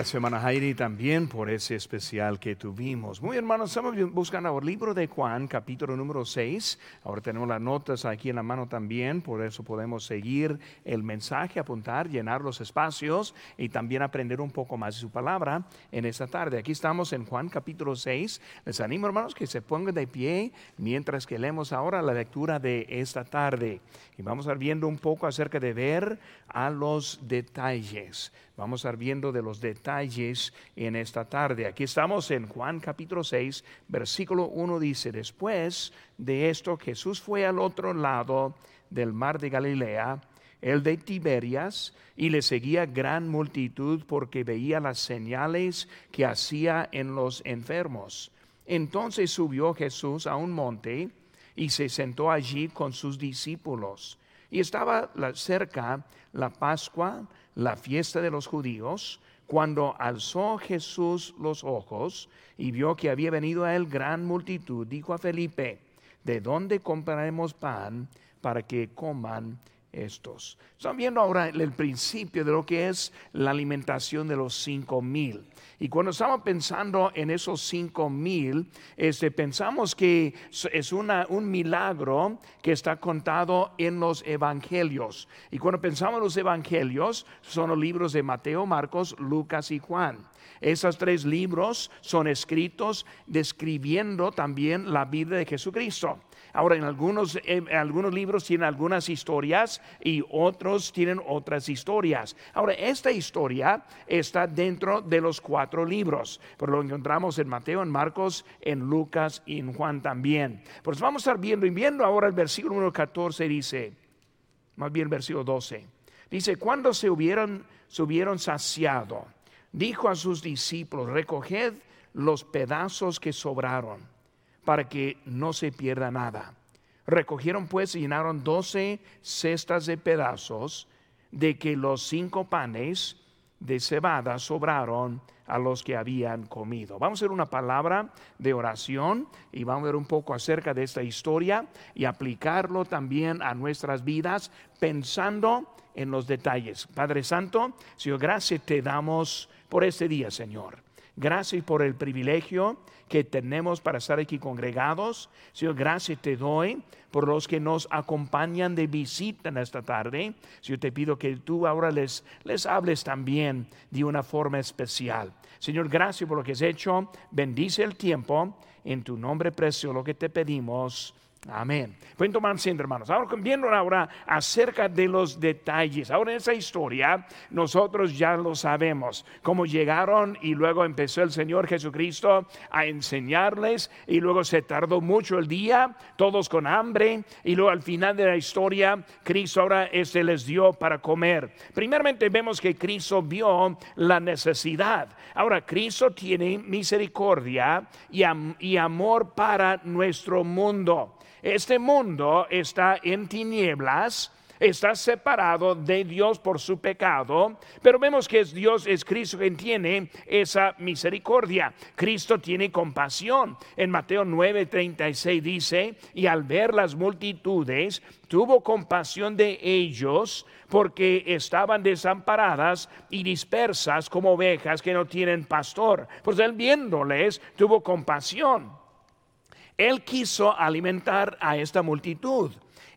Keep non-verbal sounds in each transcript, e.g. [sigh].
Gracias, hermana Heidi, también por ese especial que tuvimos. Muy hermanos, estamos buscando el libro de Juan, capítulo número 6. Ahora tenemos las notas aquí en la mano también, por eso podemos seguir el mensaje, apuntar, llenar los espacios y también aprender un poco más de su palabra en esta tarde. Aquí estamos en Juan, capítulo 6. Les animo, hermanos, que se pongan de pie mientras que leemos ahora la lectura de esta tarde. Y vamos a ir viendo un poco acerca de ver a los detalles. Vamos a estar viendo de los detalles en esta tarde. Aquí estamos en Juan capítulo 6, versículo 1 dice, después de esto Jesús fue al otro lado del mar de Galilea, el de Tiberias, y le seguía gran multitud porque veía las señales que hacía en los enfermos. Entonces subió Jesús a un monte y se sentó allí con sus discípulos. Y estaba cerca la Pascua, la fiesta de los judíos, cuando alzó Jesús los ojos y vio que había venido a él gran multitud, dijo a Felipe, ¿de dónde compraremos pan para que coman estos. Están viendo ahora el principio de lo que es la alimentación de los cinco mil. Y cuando estamos pensando en esos cinco mil, este, pensamos que es un milagro que está contado en los evangelios. Y cuando pensamos en los evangelios, son los libros de Mateo, Marcos, Lucas y Juan. Esos tres libros son escritos describiendo también la vida de Jesucristo. Ahora, en algunos, algunos libros tienen algunas historias y otros tienen otras historias. Ahora, esta historia está dentro de los cuatro libros, pero lo encontramos en Mateo, en Marcos, en Lucas y en Juan también. Pues vamos a estar viendo y viendo ahora el versículo número 14 dice, más bien el versículo 12, dice, cuando se hubieron, se hubieron saciado, dijo a sus discípulos, recoged los pedazos que sobraron para que no se pierda nada. Recogieron pues y llenaron doce cestas de pedazos de que los cinco panes de cebada sobraron a los que habían comido. Vamos a ver una palabra de oración y vamos a ver un poco acerca de esta historia y aplicarlo también a nuestras vidas pensando en los detalles. Padre Santo, Señor, gracias te damos por este día, Señor. Gracias por el privilegio que tenemos para estar aquí congregados. Señor, gracias te doy por los que nos acompañan de visita en esta tarde. Señor, te pido que tú ahora les, les hables también de una forma especial. Señor, gracias por lo que has hecho. Bendice el tiempo. En tu nombre precioso lo que te pedimos. Amén. Pueden tomar asiento, hermanos. Ahora viendo ahora acerca de los detalles. Ahora en esa historia nosotros ya lo sabemos. Cómo llegaron y luego empezó el Señor Jesucristo a enseñarles y luego se tardó mucho el día, todos con hambre y luego al final de la historia Cristo ahora se les dio para comer. Primeramente vemos que Cristo vio la necesidad. Ahora Cristo tiene misericordia y, y amor para nuestro mundo. Este mundo está en tinieblas, está separado de Dios por su pecado, pero vemos que es Dios, es Cristo quien tiene esa misericordia. Cristo tiene compasión. En Mateo 9:36 dice, y al ver las multitudes, tuvo compasión de ellos porque estaban desamparadas y dispersas como ovejas que no tienen pastor. Pues él viéndoles, tuvo compasión. Él quiso alimentar a esta multitud.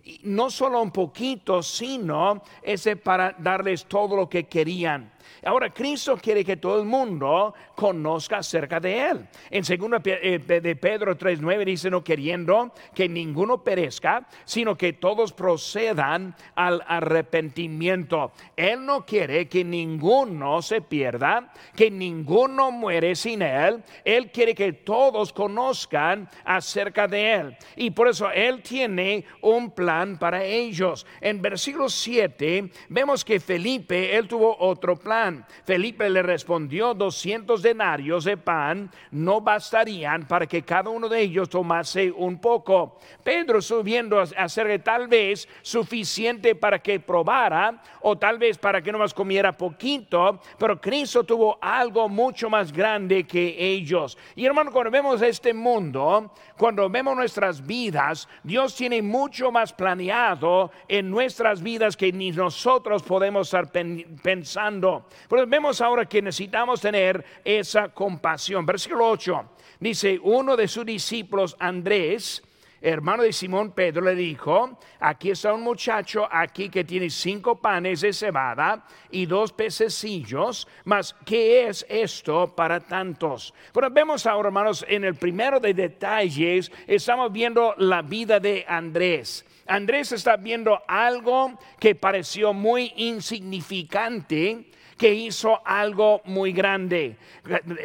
Y no solo un poquito, sino ese para darles todo lo que querían. Ahora Cristo quiere que todo el mundo conozca acerca de Él. En 2 eh, de Pedro 3.9 dice, no queriendo que ninguno perezca, sino que todos procedan al arrepentimiento. Él no quiere que ninguno se pierda, que ninguno muere sin Él. Él quiere que todos conozcan acerca de Él. Y por eso Él tiene un plan para ellos. En versículo 7 vemos que Felipe, Él tuvo otro plan. Felipe le respondió, 200 denarios de pan no bastarían para que cada uno de ellos tomase un poco. Pedro subiendo a hacer tal vez suficiente para que probara o tal vez para que no más comiera poquito, pero Cristo tuvo algo mucho más grande que ellos. Y hermano, cuando vemos este mundo, cuando vemos nuestras vidas, Dios tiene mucho más planeado en nuestras vidas que ni nosotros podemos estar pensando. Pasando. Pero vemos ahora que necesitamos tener esa compasión. Versículo 8 dice, uno de sus discípulos, Andrés, hermano de Simón Pedro, le dijo, aquí está un muchacho aquí que tiene cinco panes de cebada y dos pececillos, mas ¿qué es esto para tantos? Bueno, vemos ahora, hermanos, en el primero de detalles, estamos viendo la vida de Andrés. Andrés está viendo algo que pareció muy insignificante que hizo algo muy grande.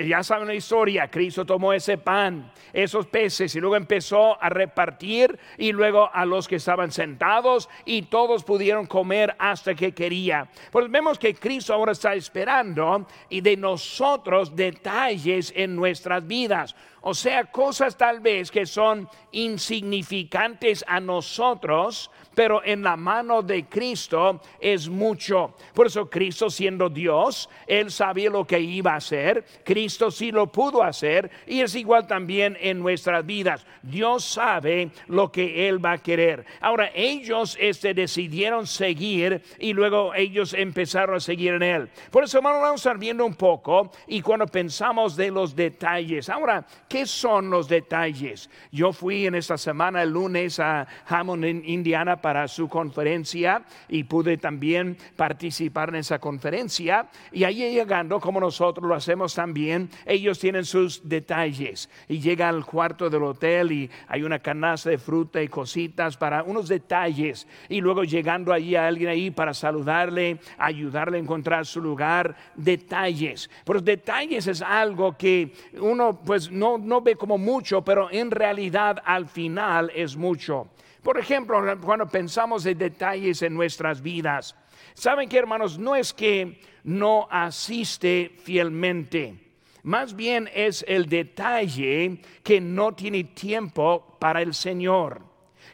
Ya saben la historia, Cristo tomó ese pan, esos peces y luego empezó a repartir y luego a los que estaban sentados y todos pudieron comer hasta que quería. Pues vemos que Cristo ahora está esperando y de nosotros detalles en nuestras vidas. O sea, cosas tal vez que son insignificantes a nosotros, pero en la mano de Cristo es mucho. Por eso Cristo siendo Dios, Él sabía lo que iba a hacer, Cristo sí lo pudo hacer y es igual también en nuestras vidas. Dios sabe lo que Él va a querer. Ahora, ellos este, decidieron seguir y luego ellos empezaron a seguir en Él. Por eso, hermano, vamos a estar viendo un poco y cuando pensamos de los detalles. Ahora, ¿qué son los detalles? Yo fui en esta semana, el lunes, a Hammond, Indiana, para su conferencia y pude también participar en esa conferencia. Y ahí llegando, como nosotros lo hacemos también, ellos tienen sus detalles. Y llega al cuarto del hotel y hay una canasta de fruta y cositas para unos detalles. Y luego llegando allí a alguien ahí para saludarle, ayudarle a encontrar su lugar, detalles. Pero detalles es algo que uno pues no, no ve como mucho, pero en realidad al final es mucho. Por ejemplo, cuando pensamos en detalles en nuestras vidas, ¿saben que hermanos? No es que no asiste fielmente. Más bien es el detalle que no tiene tiempo para el Señor,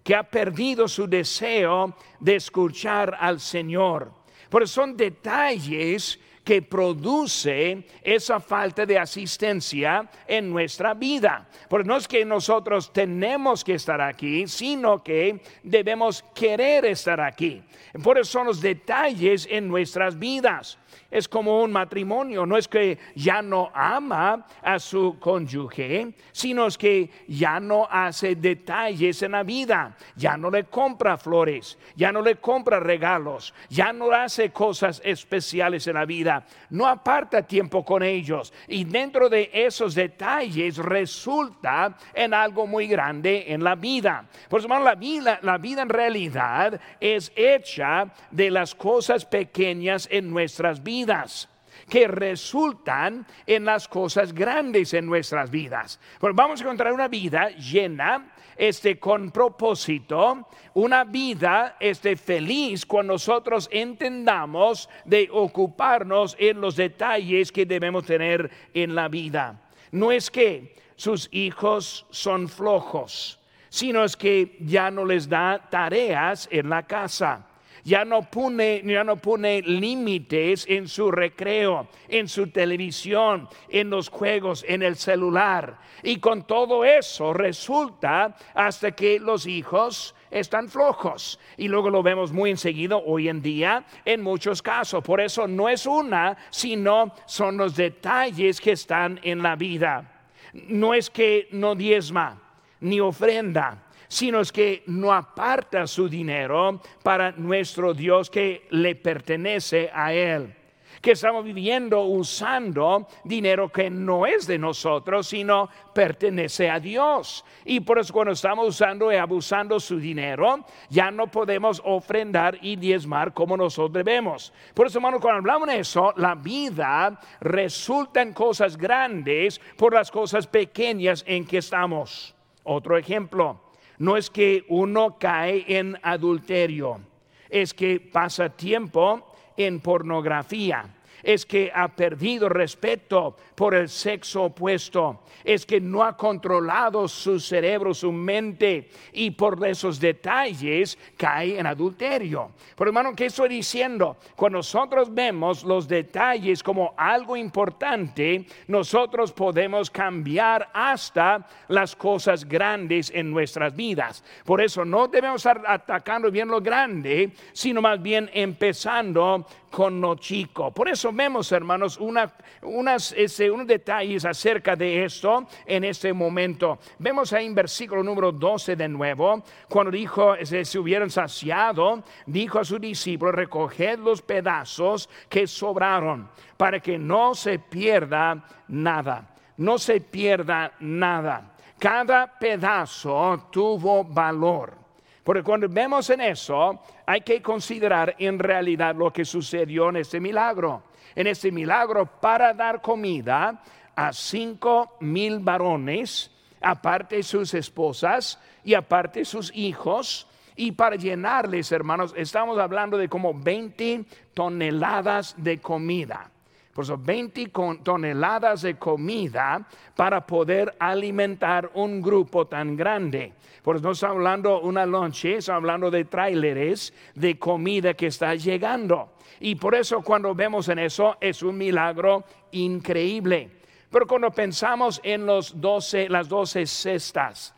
que ha perdido su deseo de escuchar al Señor. Pero son detalles que produce esa falta de asistencia en nuestra vida. Porque no es que nosotros tenemos que estar aquí, sino que debemos querer estar aquí. Por eso son los detalles en nuestras vidas es como un matrimonio, no es que ya no ama a su cónyuge, sino es que ya no hace detalles en la vida, ya no le compra flores, ya no le compra regalos, ya no hace cosas especiales en la vida, no aparta tiempo con ellos y dentro de esos detalles resulta en algo muy grande en la vida. Por eso, la vida, la vida en realidad es hecha de las cosas pequeñas en nuestras vidas que resultan en las cosas grandes en nuestras vidas. Vamos a encontrar una vida llena, este, con propósito, una vida este, feliz cuando nosotros entendamos de ocuparnos en los detalles que debemos tener en la vida. No es que sus hijos son flojos, sino es que ya no les da tareas en la casa ya no pone, ya no pone límites en su recreo, en su televisión, en los juegos, en el celular. Y con todo eso resulta hasta que los hijos están flojos. Y luego lo vemos muy enseguida hoy en día en muchos casos. Por eso no es una, sino son los detalles que están en la vida. No es que no diezma ni ofrenda sino es que no aparta su dinero para nuestro Dios que le pertenece a Él. Que estamos viviendo usando dinero que no es de nosotros, sino pertenece a Dios. Y por eso cuando estamos usando y abusando su dinero, ya no podemos ofrendar y diezmar como nosotros debemos. Por eso, hermano, cuando hablamos de eso, la vida resulta en cosas grandes por las cosas pequeñas en que estamos. Otro ejemplo, no es que uno cae en adulterio, es que pasa tiempo en pornografía es que ha perdido respeto por el sexo opuesto, es que no ha controlado su cerebro, su mente y por esos detalles cae en adulterio. Pero hermano, ¿qué estoy diciendo? Cuando nosotros vemos los detalles como algo importante, nosotros podemos cambiar hasta las cosas grandes en nuestras vidas. Por eso no debemos estar atacando bien lo grande, sino más bien empezando con lo chico. Por eso vemos, hermanos, una, unas, ese, unos detalles acerca de esto en este momento. Vemos ahí en versículo número 12 de nuevo, cuando dijo, se, se hubieran saciado, dijo a sus discípulos, recoged los pedazos que sobraron para que no se pierda nada. No se pierda nada. Cada pedazo tuvo valor. Porque cuando vemos en eso, hay que considerar en realidad lo que sucedió en este milagro. En este milagro para dar comida a cinco mil varones, aparte sus esposas y aparte sus hijos, y para llenarles, hermanos, estamos hablando de como 20 toneladas de comida. Por eso 20 toneladas de comida para poder alimentar un grupo tan grande. Por eso no estamos hablando una lonche, estamos hablando de tráileres de comida que está llegando. Y por eso cuando vemos en eso es un milagro increíble. Pero cuando pensamos en los 12, las 12 cestas,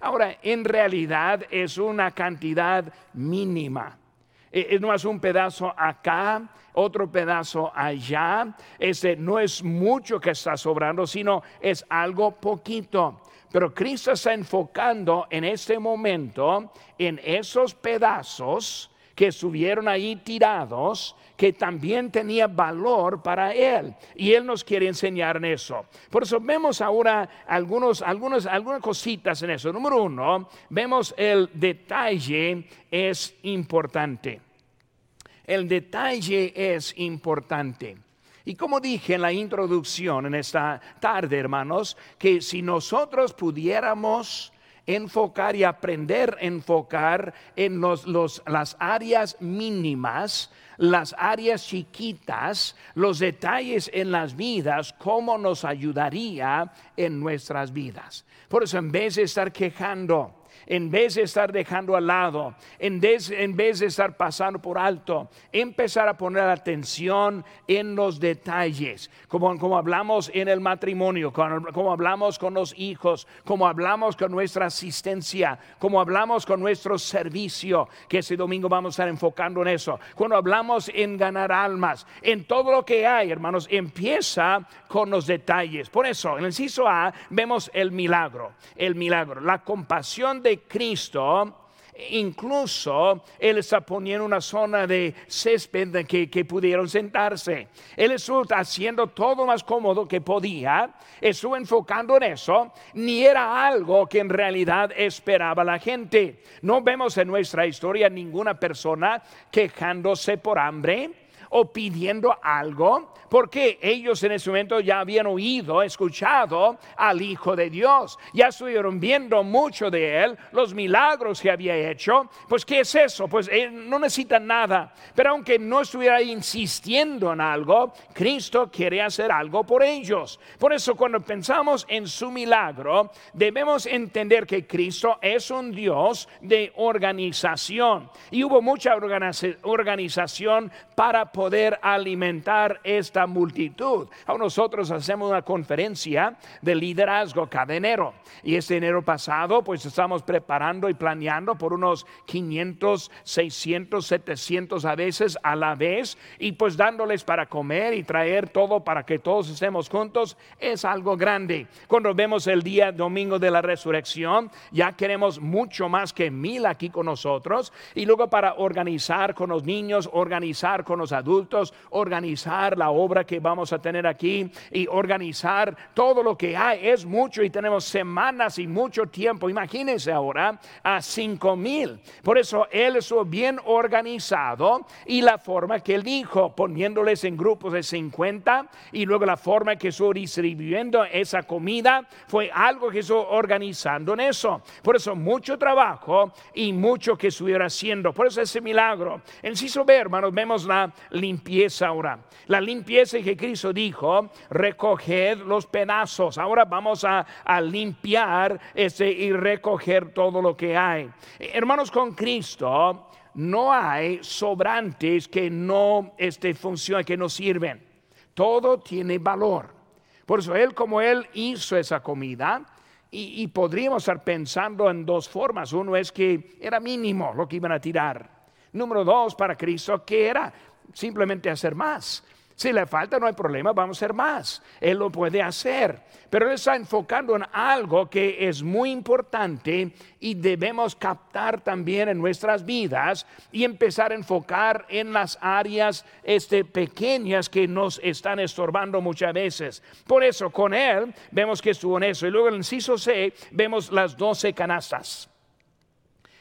ahora en realidad es una cantidad mínima. E, e, no es un pedazo acá, otro pedazo allá. Ese no es mucho que está sobrando, sino es algo poquito. Pero Cristo está enfocando en este momento en esos pedazos que estuvieron ahí tirados, que también tenía valor para Él. Y Él nos quiere enseñar en eso. Por eso vemos ahora algunos, algunos, algunas cositas en eso. Número uno, vemos el detalle es importante. El detalle es importante. Y como dije en la introducción en esta tarde, hermanos, que si nosotros pudiéramos enfocar y aprender a enfocar en los, las áreas mínimas, las áreas chiquitas, los detalles en las vidas, cómo nos ayudaría en nuestras vidas. Por eso en vez de estar quejando, en vez de estar dejando al lado, en vez, de estar pasando por alto, empezar a poner atención en los detalles, como, como hablamos en el matrimonio, como, como hablamos con los hijos, como hablamos con nuestra asistencia, como hablamos con nuestro servicio, que ese domingo vamos a estar enfocando en eso, cuando hablamos en ganar almas, en todo lo que hay, hermanos, empieza con los detalles. Por eso, en el inciso A vemos el milagro, el milagro, la compasión de Cristo, incluso Él está poniendo una zona de césped que, pudieron sentarse. Él estuvo haciendo todo más cómodo que podía, estuvo enfocando en eso, ni era algo que en realidad esperaba la gente. No vemos en nuestra historia ninguna persona quejándose por hambre o pidiendo algo porque ellos en ese momento ya habían oído, escuchado al Hijo de Dios, ya estuvieron viendo mucho de Él, los milagros que había hecho. Pues, ¿qué es eso? Pues no necesitan nada. Pero aunque no estuviera insistiendo en algo, Cristo quiere hacer algo por ellos. Por eso, cuando pensamos en su milagro, debemos entender que Cristo es un Dios de organización. Y hubo mucha organización para poder alimentar esta multitud. Nosotros hacemos una conferencia de liderazgo cada enero. Y este enero pasado, pues estamos preparando y planeando por unos 500, 600, 700 a veces a la vez. Y pues dándoles para comer y traer todo para que todos estemos juntos es algo grande. Cuando vemos el día domingo de la resurrección, ya queremos mucho más que mil aquí con nosotros. Y luego para organizar con los niños, organizar con los adultos, organizar la obra que vamos a tener aquí y organizar todo lo que hay. Es mucho y tenemos semanas y mucho tiempo. Imagínense ahora a cinco mil. Por eso él estuvo bien organizado y la forma que él dijo, poniéndoles en grupos de 50 y luego la forma que estuvo distribuyendo esa comida fue algo que estuvo organizando en eso. Por eso mucho trabajo y mucho que estuviera haciendo. Por eso ese milagro. En Ciso B, hermanos, vemos la limpieza ahora. La limpieza que Cristo dijo, recoged los pedazos. Ahora vamos a, limpiar ese y recoger todo lo que hay. Hermanos, con Cristo no hay sobrantes que no este, funcionen, que no sirven. Todo tiene valor. Por eso Él, como Él hizo esa comida, y, y, podríamos estar pensando en dos formas. Uno es que era mínimo lo que iban a tirar. Número dos, para Cristo, que era simplemente hacer más Si le falta, no hay problema, vamos a hacer más. Él lo puede hacer. Pero Él está enfocando en algo que es muy importante y debemos captar también en nuestras vidas y empezar a enfocar en las áreas este, pequeñas que nos están estorbando muchas veces. Por eso, con Él vemos que estuvo en eso. Y luego en el inciso C vemos las doce canastas.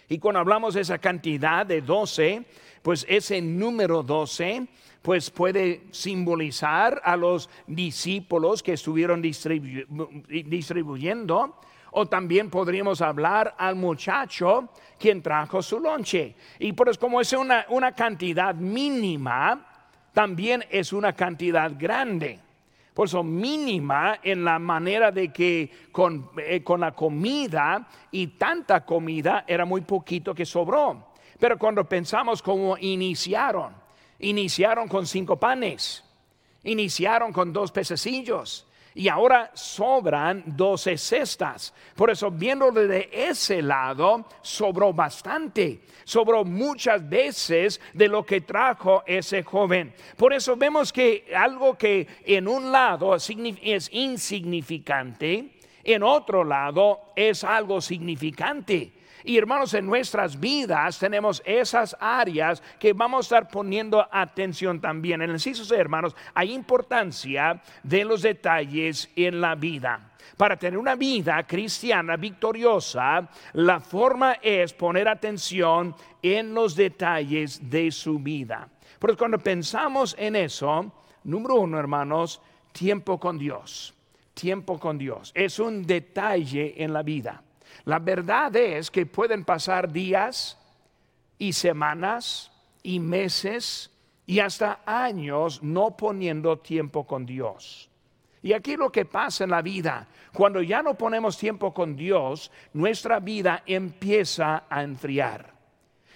Y cuando hablamos de esa cantidad de doce, pues ese número doce pues puede simbolizar a los discípulos que estuvieron distribuyendo, o también podríamos hablar al muchacho quien trajo su lonche. Y por eso como es una, una cantidad mínima, también es una cantidad grande. Por eso mínima en la manera de que con, eh, con la comida y tanta comida era muy poquito que sobró. Pero cuando pensamos cómo iniciaron, Iniciaron con cinco panes, iniciaron con dos pececillos y ahora sobran doce cestas. Por eso, viéndolo de ese lado, sobró bastante, sobró muchas veces de lo que trajo ese joven. Por eso vemos que algo que en un lado es insignificante, en otro lado es algo significante. Y hermanos, en nuestras vidas tenemos esas áreas que vamos a estar poniendo atención también. En el inciso hermanos, hay importancia de los detalles en la vida. Para tener una vida cristiana victoriosa, la forma es poner atención en los detalles de su vida. Porque cuando pensamos en eso, número uno, hermanos, tiempo con Dios. Tiempo con Dios. Es un detalle en la vida. La verdad es que pueden pasar días y semanas y meses y hasta años no poniendo tiempo con Dios. Y aquí lo que pasa en la vida, cuando ya no ponemos tiempo con Dios, nuestra vida empieza a enfriar.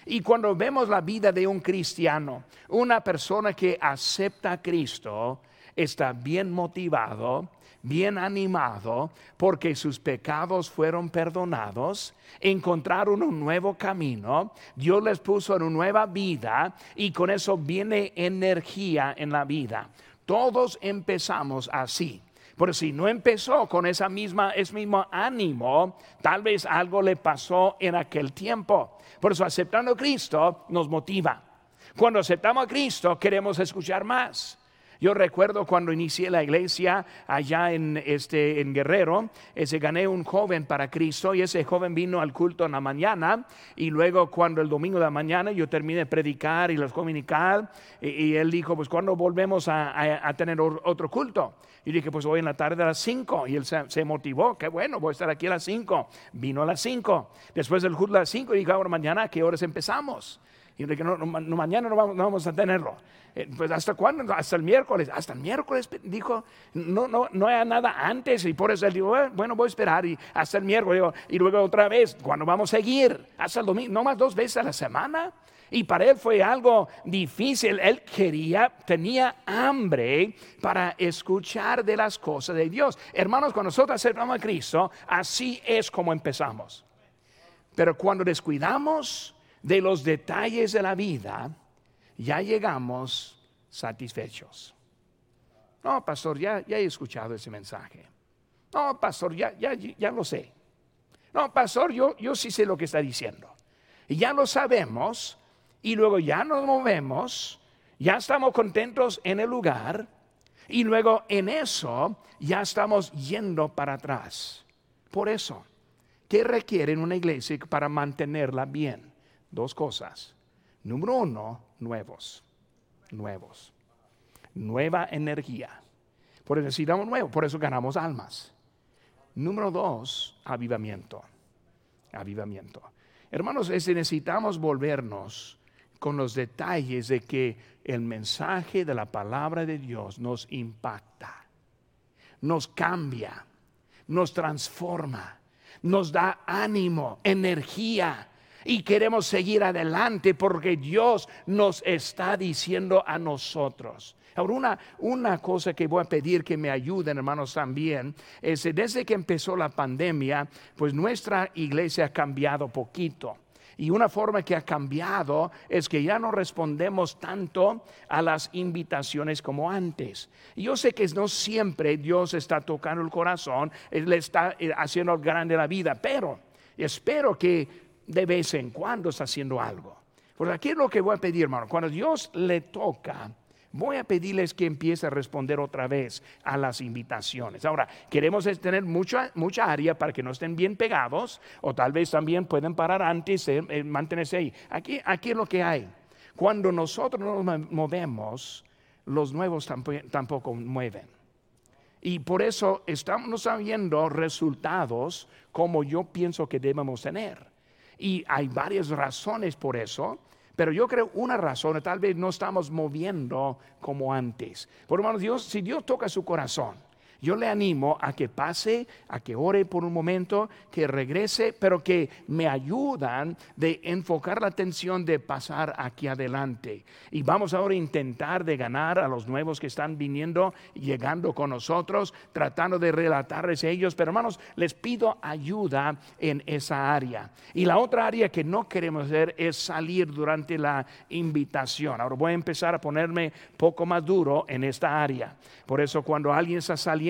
Y cuando vemos la vida de un cristiano, una persona que acepta a Cristo, está bien motivado, bien animado porque sus pecados fueron perdonados, encontraron un nuevo camino, Dios les puso en una nueva vida y con eso viene energía en la vida. Todos empezamos así. Pero si no empezó con esa misma, ese mismo ánimo, tal vez algo le pasó en aquel tiempo. Por eso aceptando a Cristo nos motiva. Cuando aceptamos a Cristo queremos escuchar más. Yo recuerdo cuando inicié la iglesia allá en, este, en Guerrero, ese, gané un joven para Cristo y ese joven vino al culto en la mañana y luego cuando el domingo de la mañana yo terminé de predicar y los comunicar y, él dijo, pues cuando volvemos a, tener otro culto. Y dije, pues hoy en la tarde a las 5. Y él se, motivó, qué bueno, voy a estar aquí a las 5. Vino a las 5. Después del culto a las 5 y dijo, ahora mañana, ¿a qué horas empezamos? Y dije, no, mañana no vamos, no vamos a tenerlo. Eh, pues hasta cuándo? Hasta el miércoles. Hasta el miércoles dijo, no, no, no hay nada antes. Y por eso él dijo, bueno, voy a esperar y hasta el miércoles. Y luego otra vez, cuando vamos a seguir? Hasta el domingo, no más dos veces a la semana. Y para él fue algo difícil. Él quería, tenía hambre para escuchar de las cosas de Dios. Hermanos, cuando nosotros aceptamos a Cristo, así es como empezamos. Pero cuando descuidamos de los detalles de la vida, ya llegamos satisfechos. No, pastor, ya, ya he escuchado ese mensaje. No, pastor, ya, ya, ya lo sé. No, pastor, yo, yo sí sé lo que está diciendo. Y ya lo sabemos y luego ya nos movemos, ya estamos contentos en el lugar y luego en eso ya estamos yendo para atrás. Por eso, ¿qué requiere una iglesia para mantenerla bien? Dos cosas. Número uno, nuevos, nuevos, nueva energía. Por eso necesitamos nuevo, por eso ganamos almas. Número dos, avivamiento, avivamiento. Hermanos, necesitamos volvernos con los detalles de que el mensaje de la palabra de Dios nos impacta, nos cambia, nos transforma, nos da ánimo, energía y queremos seguir adelante porque Dios nos está diciendo a nosotros. Ahora, una, una cosa que voy a pedir que me ayuden, hermanos, también, es desde que empezó la pandemia, pues nuestra iglesia ha cambiado poquito. Y una forma que ha cambiado es que ya no respondemos tanto a las invitaciones como antes. Yo sé que no siempre Dios está tocando el corazón, Él está eh, haciendo grande la vida, pero espero que de vez en cuando está haciendo algo. Porque aquí es lo que voy a pedir, hermano. Cuando Dios le toca, voy a pedirles que empiece a responder otra vez a las invitaciones. Ahora, queremos tener mucha, mucha área para que no estén bien pegados o tal vez también pueden parar antes, y eh, mantenerse ahí. Aquí, aquí es lo que hay. Cuando nosotros nos movemos, los nuevos tampoco mueven. Y por eso estamos viendo resultados como yo pienso que debemos tener. Y hay varias razones por eso. Pero yo creo una razón, tal vez no estamos moviendo como antes. Por hermano, Dios, si Dios toca su corazón, yo le animo a que pase, a que ore por un momento, que regrese, pero que me ayudan de enfocar la atención de pasar aquí adelante. Y vamos ahora a intentar de ganar a los nuevos que están viniendo, llegando con nosotros, tratando de relatarles a ellos. Pero hermanos, les pido ayuda en esa área. Y la otra área que no queremos hacer es salir durante la invitación. Ahora voy a empezar a ponerme poco más duro en esta área. Por eso cuando alguien está saliendo,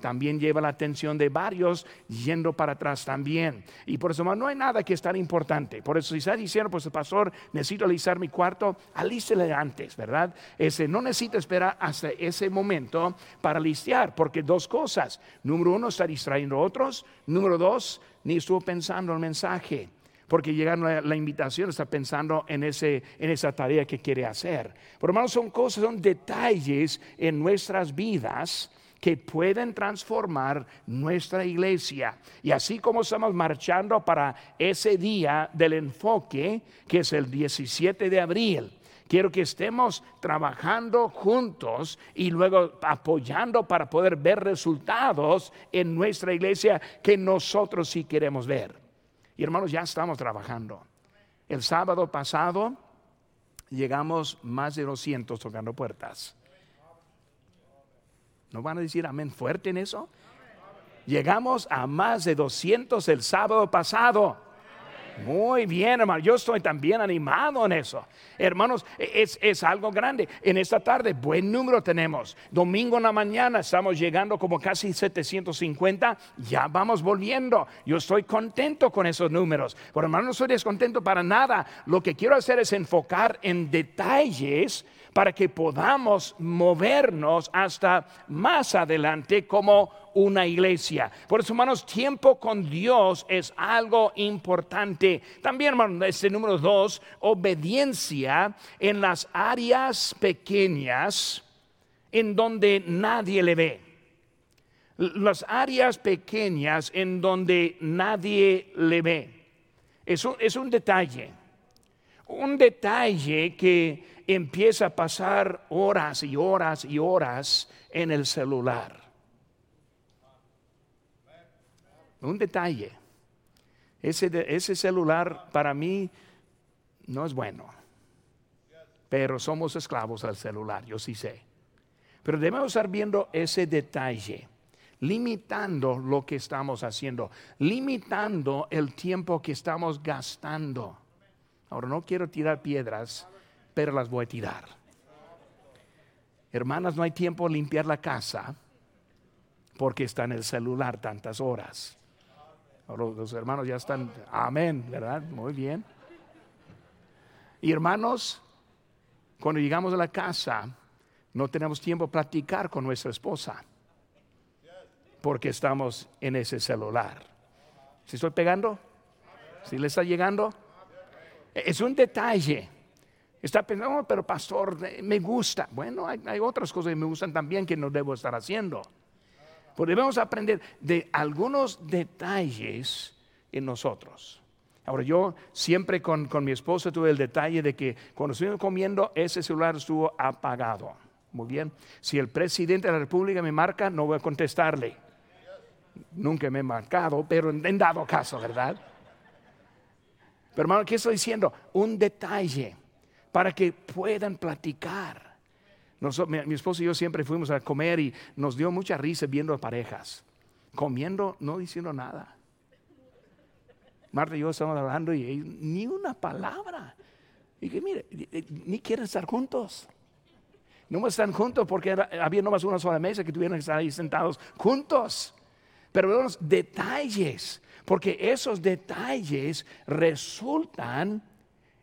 también lleva la atención de varios yendo para atrás también. Y por eso no hay nada que es tan importante. Por eso si está diciendo, pues el pastor, necesito alistar mi cuarto, alístele antes, ¿verdad? Ese, no necesita esperar hasta ese momento para listear, porque dos cosas. Número uno, está distrayendo a otros. Número dos, ni estuvo pensando el mensaje porque llegando la, la, invitación está pensando en, ese, en esa tarea que quiere hacer. Por hermanos, son cosas, son detalles en nuestras vidas que pueden transformar nuestra iglesia. Y así como estamos marchando para ese día del enfoque, que es el 17 de abril, quiero que estemos trabajando juntos y luego apoyando para poder ver resultados en nuestra iglesia que nosotros sí queremos ver. Y hermanos, ya estamos trabajando. El sábado pasado llegamos más de 200 tocando puertas. ¿No van a decir amén fuerte en eso? Llegamos a más de 200 el sábado pasado. Muy bien, hermano. Yo estoy también animado en eso. Hermanos, es, es, algo grande. En esta tarde, buen número tenemos. Domingo en la mañana estamos llegando como casi 750. Ya vamos volviendo. Yo estoy contento con esos números. Pero hermano, no estoy descontento para nada. Lo que quiero hacer es enfocar en detalles para que podamos movernos hasta más adelante como una iglesia. Por eso, hermanos, tiempo con Dios es algo importante. También, hermanos, este número dos, obediencia en las áreas pequeñas en donde nadie le ve. Las áreas pequeñas en donde nadie le ve. Eso es un detalle. Un detalle que empieza a pasar horas y horas y horas en el celular. Un detalle. Ese, ese celular para mí no es bueno. Pero somos esclavos al celular, yo sí sé. Pero debemos estar viendo ese detalle, limitando lo que estamos haciendo, limitando el tiempo que estamos gastando. Ahora no quiero tirar piedras, pero las voy a tirar. Hermanas, no hay tiempo de limpiar la casa porque está en el celular tantas horas. Los hermanos ya están, amén, ¿verdad? Muy bien. Y hermanos, cuando llegamos a la casa, no tenemos tiempo para platicar con nuestra esposa porque estamos en ese celular. ¿Si estoy pegando? ¿Si le está llegando? Es un detalle. Está pensando, oh, pero pastor, me gusta. Bueno, hay, otras cosas que me gustan también que no debo estar haciendo. Pues debemos aprender de algunos detalles en nosotros. Ahora, yo siempre con, con mi esposa tuve el detalle de que cuando estuvimos comiendo, ese celular estuvo apagado. Muy bien. Si el presidente de la República me marca, no voy a contestarle. Nunca me he marcado, pero en dado caso, ¿verdad? Pero hermano, ¿qué estoy diciendo? Un detalle para que puedan platicar. mi, esposo y yo siempre fuimos a comer y nos dio mucha risa viendo a parejas, comiendo, no diciendo nada. Marta y yo estamos hablando y ni una palabra. Y que mire, ni quieren estar juntos. No están juntos porque había nomás una sola mesa que tuvieron que estar ahí sentados juntos. Pero vemos detalles, porque esos detalles resultan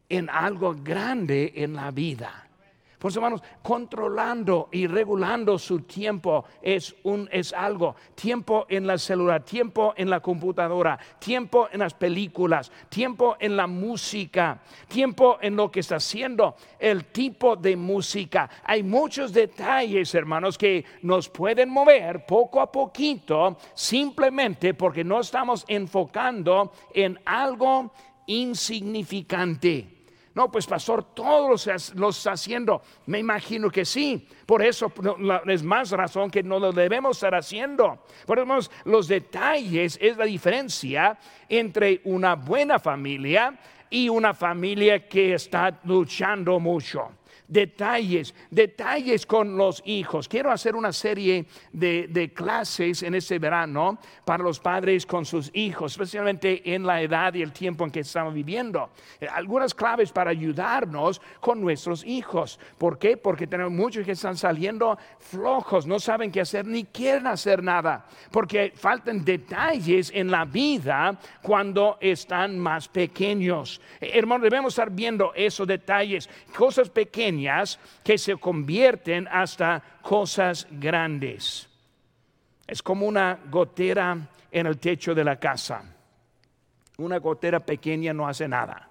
en algo grande en la vida. Pues hermanos, controlando y regulando su tiempo es, un, es algo. Tiempo en la celular, tiempo en la computadora, tiempo en las películas, tiempo en la música, tiempo en lo que está haciendo, el tipo de música. Hay muchos detalles, hermanos, que nos pueden mover poco a poquito simplemente porque no estamos enfocando en algo insignificante. No, pues pastor, todos lo está haciendo. Me imagino que sí. Por eso es más razón que no lo debemos estar haciendo. Por eso los detalles es la diferencia entre una buena familia y una familia que está luchando mucho detalles, detalles con los hijos. Quiero hacer una serie de, clases en este verano para los padres con sus hijos, especialmente en la edad y el tiempo en que estamos viviendo. Eh, algunas claves para ayudarnos con nuestros hijos. ¿Por qué? Porque tenemos muchos que están saliendo flojos, no saben qué hacer ni quieren hacer nada, porque faltan detalles en la vida cuando están más pequeños. Eh, hermanos, debemos estar viendo esos detalles, cosas pequeñas que se convierten hasta cosas grandes. Es como una gotera en el techo de la casa. Una gotera pequeña no hace nada.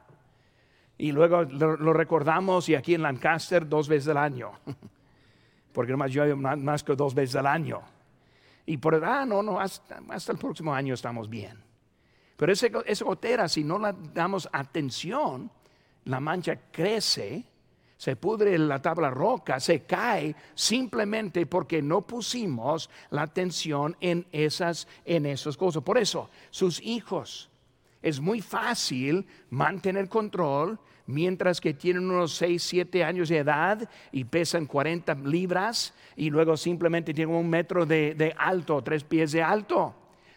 Y luego lo, recordamos y aquí en Lancaster dos veces al año. [laughs] Porque nomás yo más que dos veces al año. Y por, ah, no, no, hasta, el próximo año estamos bien. Pero esa gotera, si no la damos atención, la mancha crece se pudre la tabla roca, se cae simplemente porque no pusimos la atención en esas, en esas cosas. Por eso, sus hijos, es muy fácil mantener control mientras que tienen unos 6, 7 años de edad y pesan 40 libras y luego simplemente tienen un metro de, de alto, tres pies de alto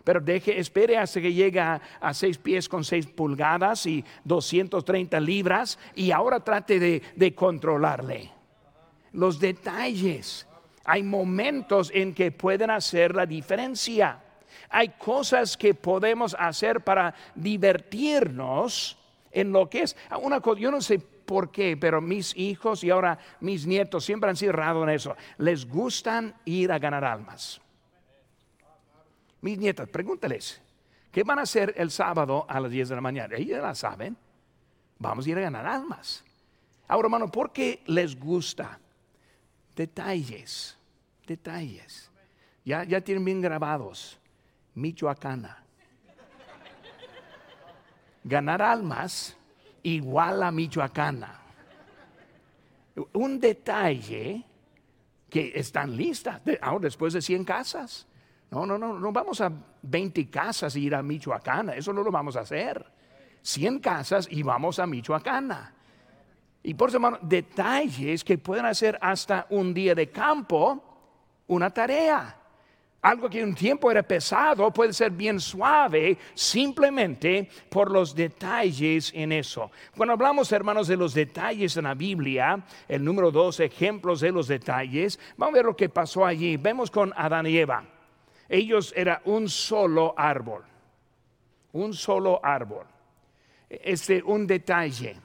pero deje, espere hasta que llegue a, seis pies con seis pulgadas y 230 libras y ahora trate de, de controlarle. Los detalles. Hay momentos en que pueden hacer la diferencia. Hay cosas que podemos hacer para divertirnos en lo que es una cosa. Yo no sé por qué, pero mis hijos y ahora mis nietos siempre han sido en eso. Les gustan ir a ganar almas mis nietas, pregúntales, ¿qué van a hacer el sábado a las 10 de la mañana? Ellas la saben, vamos a ir a ganar almas. Ahora, hermano, ¿por qué les gusta? Detalles, detalles. Ya, ya tienen bien grabados. Michoacana. Ganar almas igual a Michoacana. Un detalle que están listas, ahora después de 100 casas. No, no, no, no vamos a 20 casas y ir a Michoacán, eso no lo vamos a hacer. 100 casas y vamos a Michoacán. Y por eso, hermano, detalles que pueden hacer hasta un día de campo, una tarea. Algo que un tiempo era pesado puede ser bien suave simplemente por los detalles en eso. Cuando hablamos, hermanos, de los detalles en la Biblia, el número dos, ejemplos de los detalles, vamos a ver lo que pasó allí. Vemos con Adán y Eva. Ellos era un solo árbol, un solo árbol. Este, un detalle.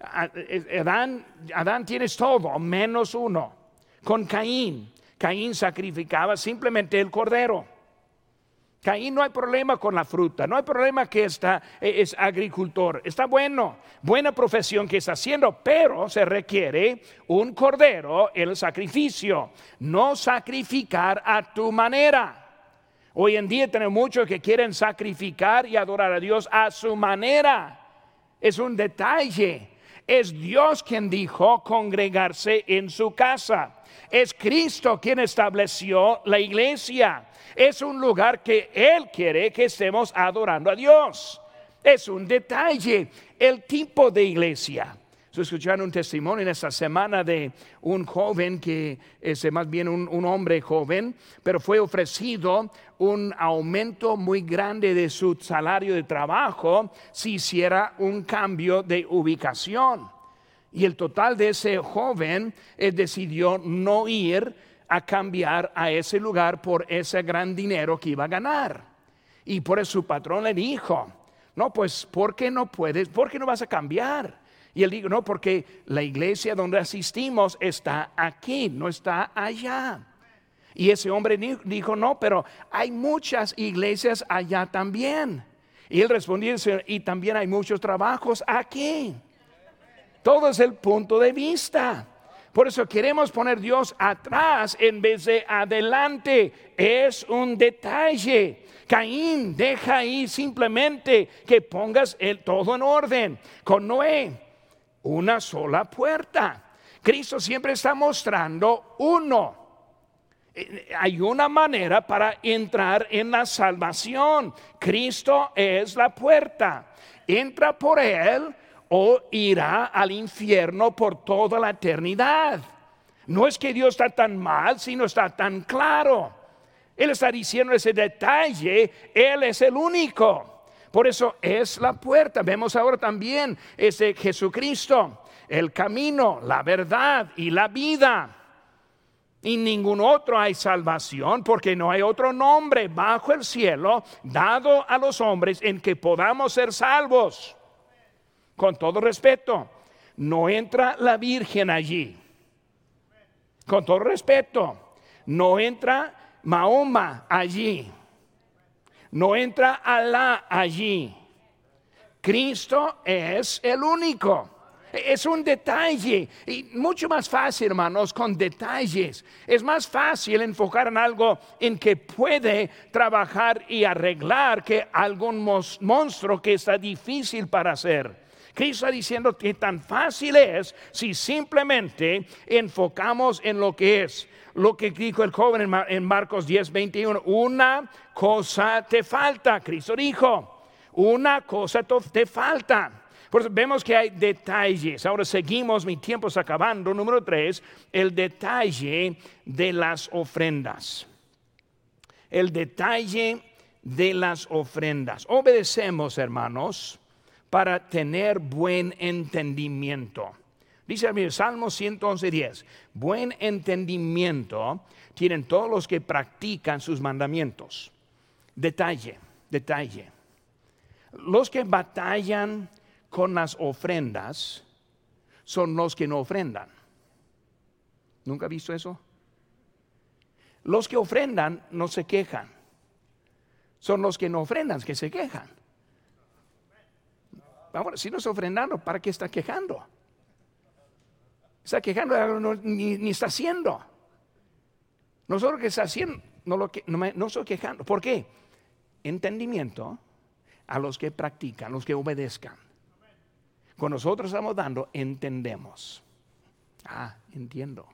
Adán, Adán tienes todo, menos uno. Con Caín, Caín sacrificaba simplemente el cordero. Caín no hay problema con la fruta, no hay problema que está, e, es agricultor, está bueno, buena profesión que está haciendo, pero se requiere un cordero, el sacrificio, no sacrificar a tu manera. Hoy en día tenemos muchos que quieren sacrificar y adorar a Dios a su manera. Es un detalle. Es Dios quien dijo congregarse en su casa. Es Cristo quien estableció la iglesia. Es un lugar que Él quiere que estemos adorando a Dios. Es un detalle. El tipo de iglesia. Estoy escuchando un testimonio en esta semana de un joven que es más bien un, hombre joven, pero fue ofrecido un aumento muy grande de su salario de trabajo si hiciera un cambio de ubicación. Y el total de ese joven decidió no ir a cambiar a ese lugar por ese gran dinero que iba a ganar. Y por eso su patrón le dijo, no, pues, ¿por qué no puedes? ¿Por qué no vas a cambiar? Y él dijo, no, porque la iglesia donde asistimos está aquí, no está allá. Y ese hombre dijo, no, pero hay muchas iglesias allá también. Y él respondió, y también hay muchos trabajos aquí. Todo es el punto de vista. Por eso queremos poner Dios atrás en vez de adelante. Es un detalle. Caín, deja ahí simplemente que pongas el todo en orden. Con Noé, una sola puerta. Cristo siempre está mostrando uno. Eh, hay una manera para entrar en la salvación. Cristo es la puerta. Entra por él o irá al infierno por toda la eternidad. No es que Dios está tan mal, sino está tan claro. Él está diciendo ese detalle, Él es el único. Por eso es la puerta. Vemos ahora también ese Jesucristo, el camino, la verdad y la vida. Y ningún otro hay salvación porque no hay otro nombre bajo el cielo dado a los hombres en que podamos ser salvos. Con todo respeto, no entra la Virgen allí. Con todo respeto, no entra Mahoma allí. No entra Alá allí. Cristo es el único. Es un detalle y mucho más fácil, hermanos, con detalles. Es más fácil enfocar en algo en que puede trabajar y arreglar que algún monstruo que está difícil para hacer. Cristo está diciendo que tan fácil es si simplemente enfocamos en lo que es lo que dijo el joven en Marcos 10, 21. Una cosa te falta, Cristo dijo. Una cosa te falta. Por vemos que hay detalles. Ahora seguimos, mi tiempo está acabando. Número tres, el detalle de las ofrendas. El detalle de las ofrendas. Obedecemos, hermanos, para tener buen entendimiento. Dice el Salmo 111, 10. Buen entendimiento tienen todos los que practican sus mandamientos. Detalle, detalle. Los que batallan con las ofrendas son los que no ofrendan. ¿Nunca ha visto eso? Los que ofrendan no se quejan. Son los que no ofrendan que se quejan. Ahora, si no está ofrendando, ¿para qué está quejando? está quejando, no, ni, está haciendo. Nosotros que está haciendo, no, lo que, no, no estoy quejando. ¿Por qué? Entendimiento a los que practican, los que obedezcan. Cuando nosotros estamos dando, entendemos. Ah, entiendo.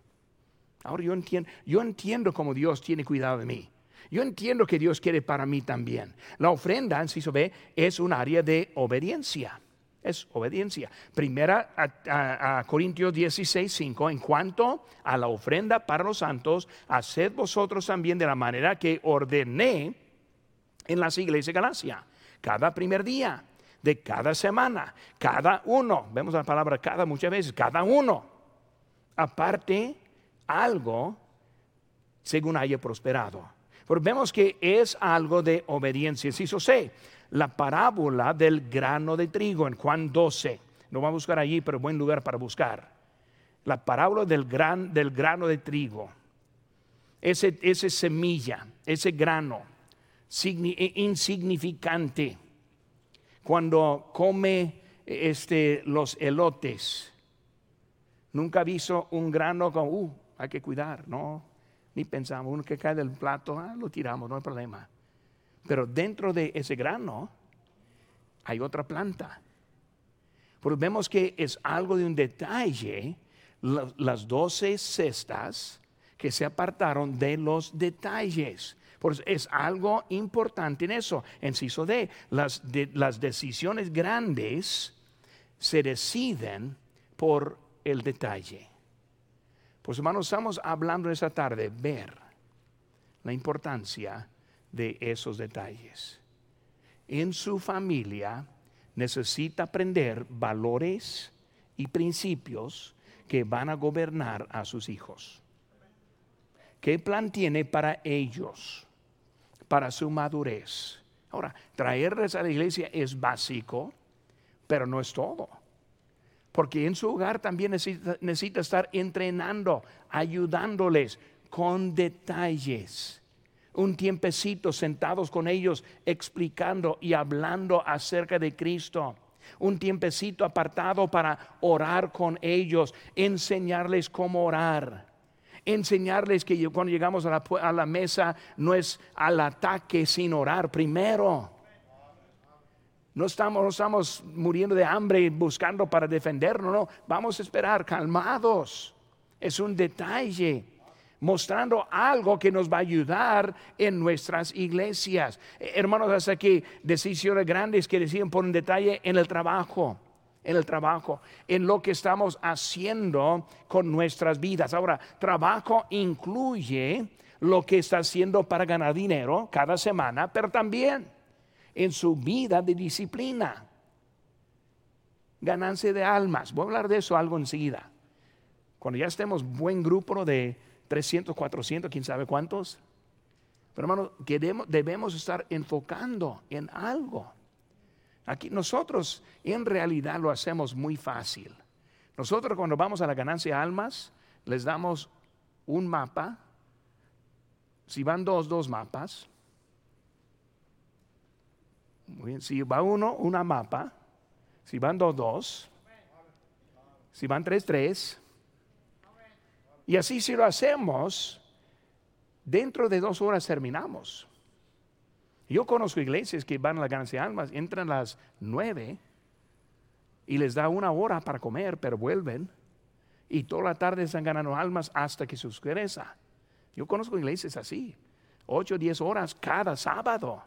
Ahora yo entiendo, yo entiendo cómo Dios tiene cuidado de mí. Yo entiendo que Dios quiere para mí también. La ofrenda, en sí ve, es un área de obediencia es obediencia. Primera a, Corintios 16, 5, en cuanto a la ofrenda para los santos, haced vosotros también de la manera que ordené en las iglesias de Galacia, cada primer día de cada semana, cada uno, vemos la palabra cada muchas veces, cada uno, aparte algo según haya prosperado. Porque vemos que es algo de obediencia. Si sé, la parábola del grano de trigo en Juan 12. No vamos a buscar allí, pero buen lugar para buscar. La parábola del, gran, del grano de trigo. Ese, ese semilla, ese grano e, insignificante. Cuando come este, los elotes. Nunca visto un grano con, uh, hay que cuidar, no, ni pensamos, uno que cae del plato, ah, lo tiramos, no hay problema. Pero dentro de ese grano hay otra planta. Pero vemos que es algo de un detalle, las doce cestas que se apartaron de los detalles. Pues es algo importante en eso. Enciso D, las, de, las decisiones grandes se deciden por el detalle. Pues hermanos, estamos hablando esta tarde, ver la importancia de esos detalles. En su familia necesita aprender valores y principios que van a gobernar a sus hijos. ¿Qué plan tiene para ellos? Para su madurez. Ahora, traerles a la iglesia es básico, pero no es todo. Porque en su hogar también necesita, necesita estar entrenando, ayudándoles con detalles un tiempecito sentados con ellos explicando y hablando acerca de Cristo. Un tiempecito apartado para orar con ellos, enseñarles cómo orar. Enseñarles que cuando llegamos a la, a la mesa no es al ataque sin orar primero. No estamos, no estamos muriendo de hambre buscando para defendernos, no. Vamos a esperar calmados. Es un detalle mostrando algo que nos va a ayudar en nuestras iglesias. Eh, hermanos, hasta aquí decisiones grandes que deciden por un detalle en el trabajo en el trabajo, en lo que estamos haciendo con nuestras vidas. Ahora, trabajo incluye lo que está haciendo para ganar dinero cada semana, pero también en su vida de disciplina. Ganancia de almas. Voy a hablar de eso algo enseguida. Cuando ya estemos buen grupo de 300, 400, quién sabe cuántos. Pero hermano, debemos, estar enfocando en algo. Aquí nosotros en realidad lo hacemos muy fácil. Nosotros cuando vamos a la ganancia de almas, les damos un mapa. Si van dos, dos mapas. Muy bien. Si va uno, una mapa. Si van dos, dos. Si van tres, tres. Y así si lo hacemos, dentro de dos horas terminamos. Yo conozco iglesias que van a la ganancia de almas, entran a las nueve y les da una hora para comer, pero vuelven y toda la tarde están ganando almas hasta que se oscureza. Yo conozco iglesias así, ocho o diez horas cada sábado.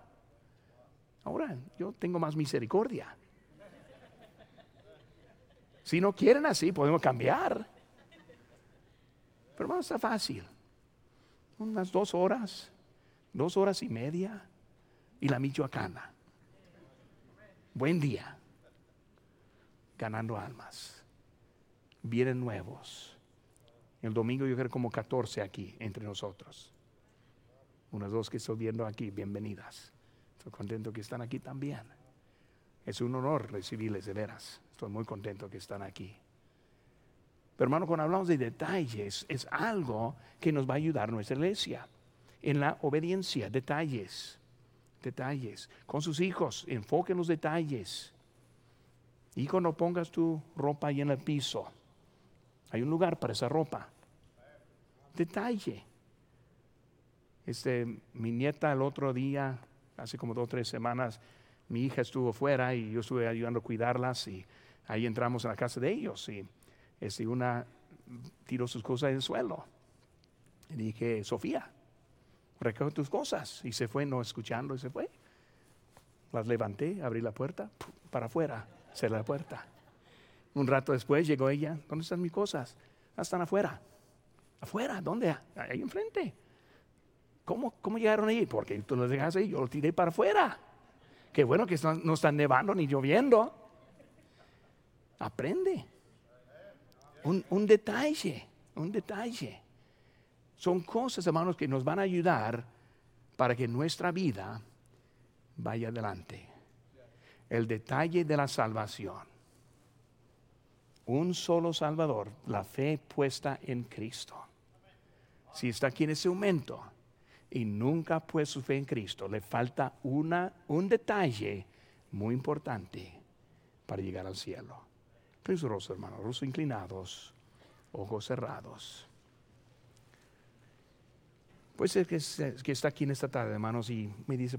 Ahora, yo tengo más misericordia. Si no quieren así, podemos cambiar. Pero hermano, está fácil. Unas dos horas, dos horas y media y la Michoacana. Buen día. Ganando almas. Vienen nuevos. El domingo yo creo como 14 aquí entre nosotros. Unas dos que estoy viendo aquí, bienvenidas. Estoy contento que están aquí también. Es un honor recibirles de veras. Estoy muy contento que están aquí. Pero hermano, cuando hablamos de detalles, es algo que nos va a ayudar nuestra iglesia. En la obediencia, detalles, detalles. Con sus hijos, enfoque en los detalles. Y cuando pongas tu ropa ahí en el piso, hay un lugar para esa ropa. Detalle. Este, mi nieta el otro día, hace como dos o tres semanas, mi hija estuvo fuera y yo estuve ayudando a cuidarlas y ahí entramos a la casa de ellos y este, una tiró sus cosas en el suelo. Y dije, Sofía, recoge tus cosas. Y se fue, no escuchando, y se fue. Las levanté, abrí la puerta, para afuera, cerré la puerta. Un rato después llegó ella, ¿dónde están mis cosas? Ah, están afuera. ¿Afuera? ¿Dónde? Ahí enfrente. ¿Cómo, ¿Cómo llegaron ahí? Porque tú lo dejaste ahí, yo lo tiré para afuera. Qué bueno que no están nevando ni lloviendo. Aprende un, detalle, un detalle. Son cosas, hermanos, que nos van a ayudar para que nuestra vida vaya adelante. El detalle de la salvación. Un solo Salvador, la fe puesta en Cristo. Si está aquí en ese momento y nunca ha puesto su fe en Cristo, le falta una, un detalle muy importante para llegar al cielo. Rostro, hermano, rostros inclinados, ojos cerrados. Pues es que, que está aquí en esta tarde, hermanos, y me dice,